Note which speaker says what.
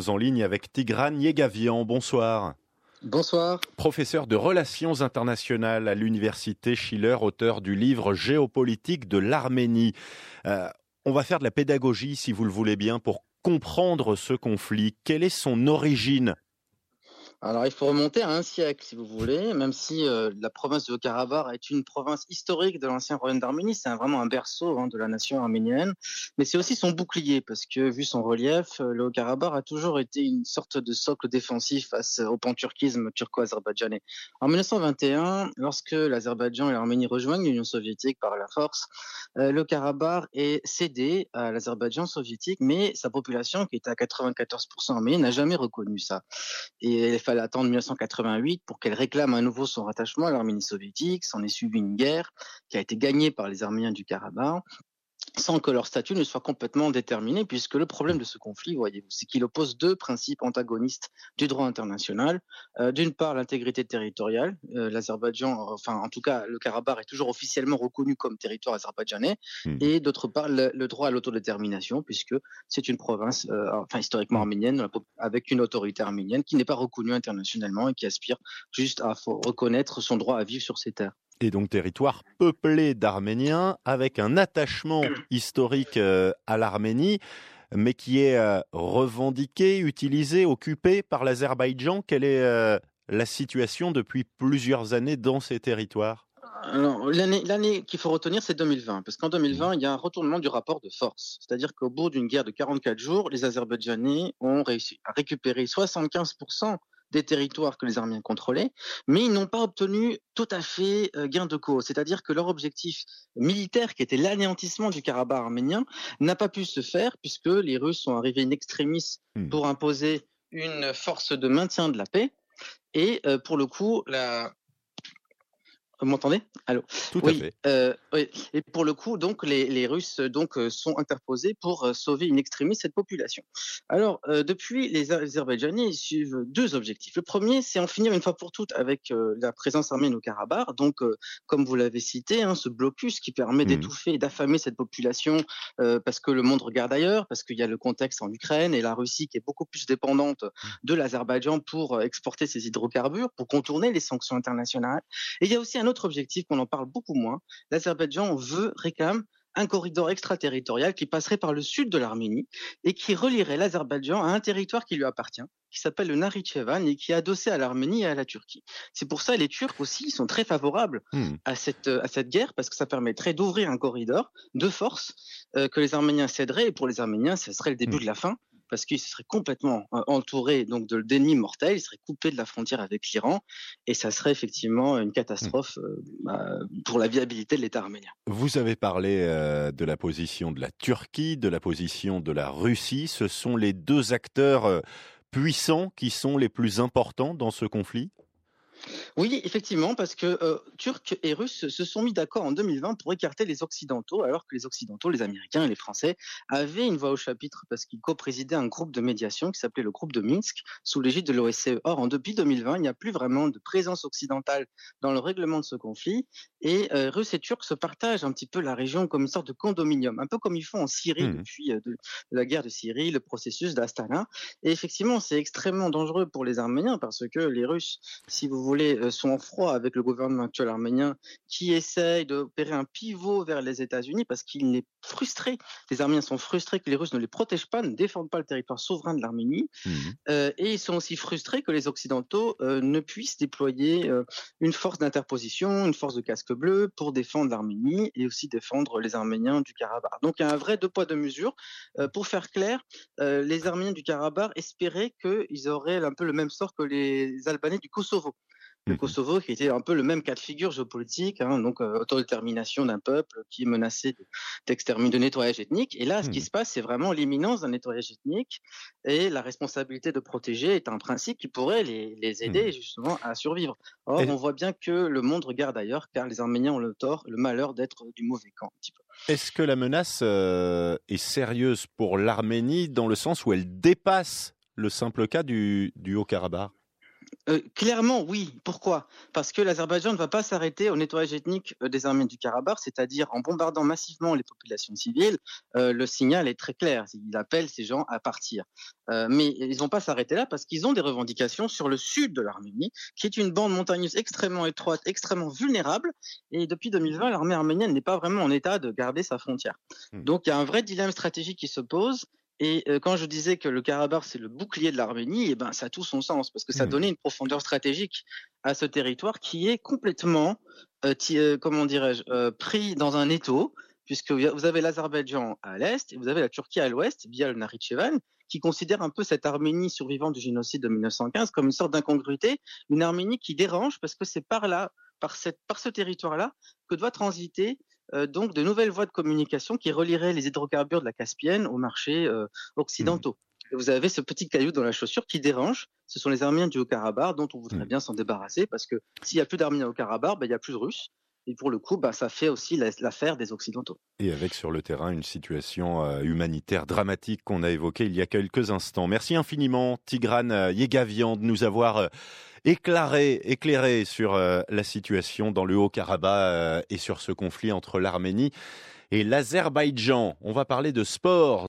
Speaker 1: Sommes en ligne avec Tigran Yegavian. Bonsoir.
Speaker 2: Bonsoir.
Speaker 1: Professeur de relations internationales à l'université Schiller, auteur du livre Géopolitique de l'Arménie. Euh, on va faire de la pédagogie, si vous le voulez bien, pour comprendre ce conflit. Quelle est son origine
Speaker 2: alors, il faut remonter à un siècle, si vous voulez, même si euh, la province de Haut-Karabakh est une province historique de l'ancien royaume d'Arménie, c'est vraiment un berceau hein, de la nation arménienne, mais c'est aussi son bouclier, parce que vu son relief, euh, le Haut-Karabakh a toujours été une sorte de socle défensif face au panturquisme turco-azerbaïdjanais. En 1921, lorsque l'Azerbaïdjan et l'Arménie rejoignent l'Union soviétique par la force, euh, le Karabakh est cédé à l'Azerbaïdjan soviétique, mais sa population, qui était à 94% arménienne, n'a jamais reconnu ça. Fallait attendre 1988 pour qu'elle réclame à nouveau son rattachement à l'Arménie soviétique. S'en est suivi une guerre qui a été gagnée par les Arméniens du Karabakh sans que leur statut ne soit complètement déterminé, puisque le problème de ce conflit, voyez-vous, c'est qu'il oppose deux principes antagonistes du droit international. Euh, d'une part, l'intégrité territoriale. Euh, L'Azerbaïdjan, enfin, en tout cas, le Karabakh est toujours officiellement reconnu comme territoire azerbaïdjanais. Mmh. Et d'autre part, le, droit à l'autodétermination, puisque c'est une province, euh, enfin, historiquement arménienne, avec une autorité arménienne qui n'est pas reconnue internationalement et qui aspire juste à reconnaître son droit à vivre sur ses terres
Speaker 1: et donc territoire peuplé d'Arméniens avec un attachement historique euh, à l'Arménie, mais qui est euh, revendiqué, utilisé, occupé par l'Azerbaïdjan. Quelle est euh, la situation depuis plusieurs années dans ces territoires?
Speaker 2: L'année qu'il faut retenir, c'est 2020, parce qu'en 2020, il y a un retournement du rapport de force. C'est-à-dire qu'au bout d'une guerre de 44 jours, les Azerbaïdjanais ont réussi à récupérer 75% des territoires que les Arméniens contrôlaient, mais ils n'ont pas obtenu tout à fait gain de cause. C'est-à-dire que leur objectif militaire, qui était l'anéantissement du Karabakh arménien, n'a pas pu se faire puisque les Russes sont arrivés in extremis hmm. pour imposer une force de maintien de la paix. Et pour le coup, la, vous m'entendez?
Speaker 1: Allô? Tout
Speaker 2: oui,
Speaker 1: à fait.
Speaker 2: Euh, oui. Et pour le coup, donc les, les Russes donc euh, sont interposés pour euh, sauver une extrémiste cette population. Alors euh, depuis, les Azerbaïdjanais suivent deux objectifs. Le premier, c'est en finir une fois pour toutes avec la présence arménienne au Karabakh. Donc, comme vous l'avez cité, hein, ce blocus qui permet mmh. d'étouffer et d'affamer cette population parce que le monde regarde ailleurs, parce qu'il y a le contexte en Ukraine et la Russie qui est beaucoup plus dépendante mmh. de l'Azerbaïdjan pour exporter ses hydrocarbures, pour contourner les sanctions internationales. Et il y a aussi un autre objectif qu'on en parle beaucoup moins. L'Azerbaïdjan veut, réclame un corridor extraterritorial qui passerait par le sud de l'Arménie et qui relierait l'Azerbaïdjan à un territoire qui lui appartient, qui s'appelle le Naritchevan et qui est adossé à l'Arménie et à la Turquie. C'est pour ça que les Turcs aussi sont très favorables hmm. à, cette, à cette guerre parce que ça permettrait d'ouvrir un corridor de force euh, que les Arméniens céderaient et pour les Arméniens, ce serait le début hmm. de la fin parce qu'il serait complètement entouré donc de déni mortel, il serait coupé de la frontière avec l'Iran, et ça serait effectivement une catastrophe euh, bah, pour la viabilité de l'État arménien.
Speaker 1: Vous avez parlé euh, de la position de la Turquie, de la position de la Russie. Ce sont les deux acteurs puissants qui sont les plus importants dans ce conflit?
Speaker 2: Oui, effectivement, parce que euh, Turcs et Russes se sont mis d'accord en 2020 pour écarter les Occidentaux, alors que les Occidentaux, les Américains et les Français, avaient une voix au chapitre parce qu'ils co-présidaient un groupe de médiation qui s'appelait le groupe de Minsk, sous l'égide de l'OSCE. Or, en depuis 2020, il n'y a plus vraiment de présence occidentale dans le règlement de ce conflit, et euh, Russes et Turcs se partagent un petit peu la région comme une sorte de condominium, un peu comme ils font en Syrie mmh. depuis euh, de, la guerre de Syrie, le processus d'Astana. Et effectivement, c'est extrêmement dangereux pour les Arméniens parce que les Russes, si vous voulez, euh, sont en froid avec le gouvernement actuel arménien qui essaye d'opérer un pivot vers les États-Unis parce qu'il est frustré. Les Arméniens sont frustrés que les Russes ne les protègent pas, ne défendent pas le territoire souverain de l'Arménie. Mmh. Euh, et ils sont aussi frustrés que les Occidentaux euh, ne puissent déployer une force d'interposition, une force de casque bleu pour défendre l'Arménie et aussi défendre les Arméniens du Karabakh. Donc il y a un vrai deux poids deux mesures. pour faire clair, les Arméniens du Karabakh espéraient qu'ils auraient un peu le même sort que les Albanais du Kosovo. Le
Speaker 1: Mhm.
Speaker 2: Kosovo, qui était un peu le même cas de figure géopolitique, hein, donc euh, autodétermination d'un peuple qui est menacé de- de nettoyage ethnique. Et là, ce qui
Speaker 1: Mhm.
Speaker 2: se passe, c'est vraiment l'imminence d'un nettoyage ethnique et la responsabilité de protéger est un principe qui pourrait les, les aider justement à survivre. Or,
Speaker 1: Et-
Speaker 2: on voit bien que le monde regarde ailleurs, car les Arméniens ont le tort, le malheur d'être du mauvais camp. Un petit peu.
Speaker 1: Est-ce que la menace euh, est sérieuse pour l'Arménie dans le sens où elle dépasse le simple cas du, du Haut-Karabakh?
Speaker 2: Euh, clairement, oui. Pourquoi? Parce que l'Azerbaïdjan ne va pas s'arrêter au nettoyage ethnique euh, des Arméniens du Karabakh, c'est-à-dire en bombardant massivement les populations civiles. euh, le signal est très clair. Il appelle ces gens à partir. Euh, mais ils vont pas s'arrêter là parce qu'ils ont des revendications sur le sud de l'Arménie, qui est une bande montagneuse extrêmement étroite, extrêmement vulnérable. Et depuis 2020, l'armée arménienne n'est pas vraiment en état de garder sa frontière.
Speaker 1: Hmm.
Speaker 2: Donc il y a un vrai dilemme stratégique qui se pose. Et euh, quand je disais que le Karabakh c'est le bouclier de l'Arménie, eh ben ça a tout son sens parce que ça
Speaker 1: Mhm.
Speaker 2: donnait une profondeur stratégique à ce territoire qui est complètement, euh, euh, comment dirais-je, euh, pris dans un étau, puisque vous avez l'Azerbaïdjan à l'est et vous avez la Turquie à l'ouest via le Nakhitchevan, qui considère un peu cette Arménie survivante du génocide de 1915 comme une sorte d'incongruité, une Arménie qui dérange parce que c'est par là, par cette, par ce territoire-là, que doit transiter donc de nouvelles voies de communication qui relieraient les hydrocarbures de la Caspienne aux marchés euh, occidentaux. Et vous avez ce petit caillou dans la chaussure qui dérange. Ce sont les Arméniens du Haut-Karabakh dont on voudrait
Speaker 1: Mhm.
Speaker 2: bien s'en débarrasser parce que s'il n'y a plus d'Arméniens au Karabakh, ben, il n'y a plus de Russes. Et pour le coup, bah, ça fait aussi la- l'affaire des Occidentaux.
Speaker 1: Et avec sur le terrain une situation euh, humanitaire dramatique qu'on a évoquée il y a quelques instants. Merci infiniment Tigran euh, Yegavian de nous avoir euh, éclairé, éclairé sur la situation dans le Haut-Karabakh et sur ce conflit entre l'Arménie et l'Azerbaïdjan. On va parler de sport.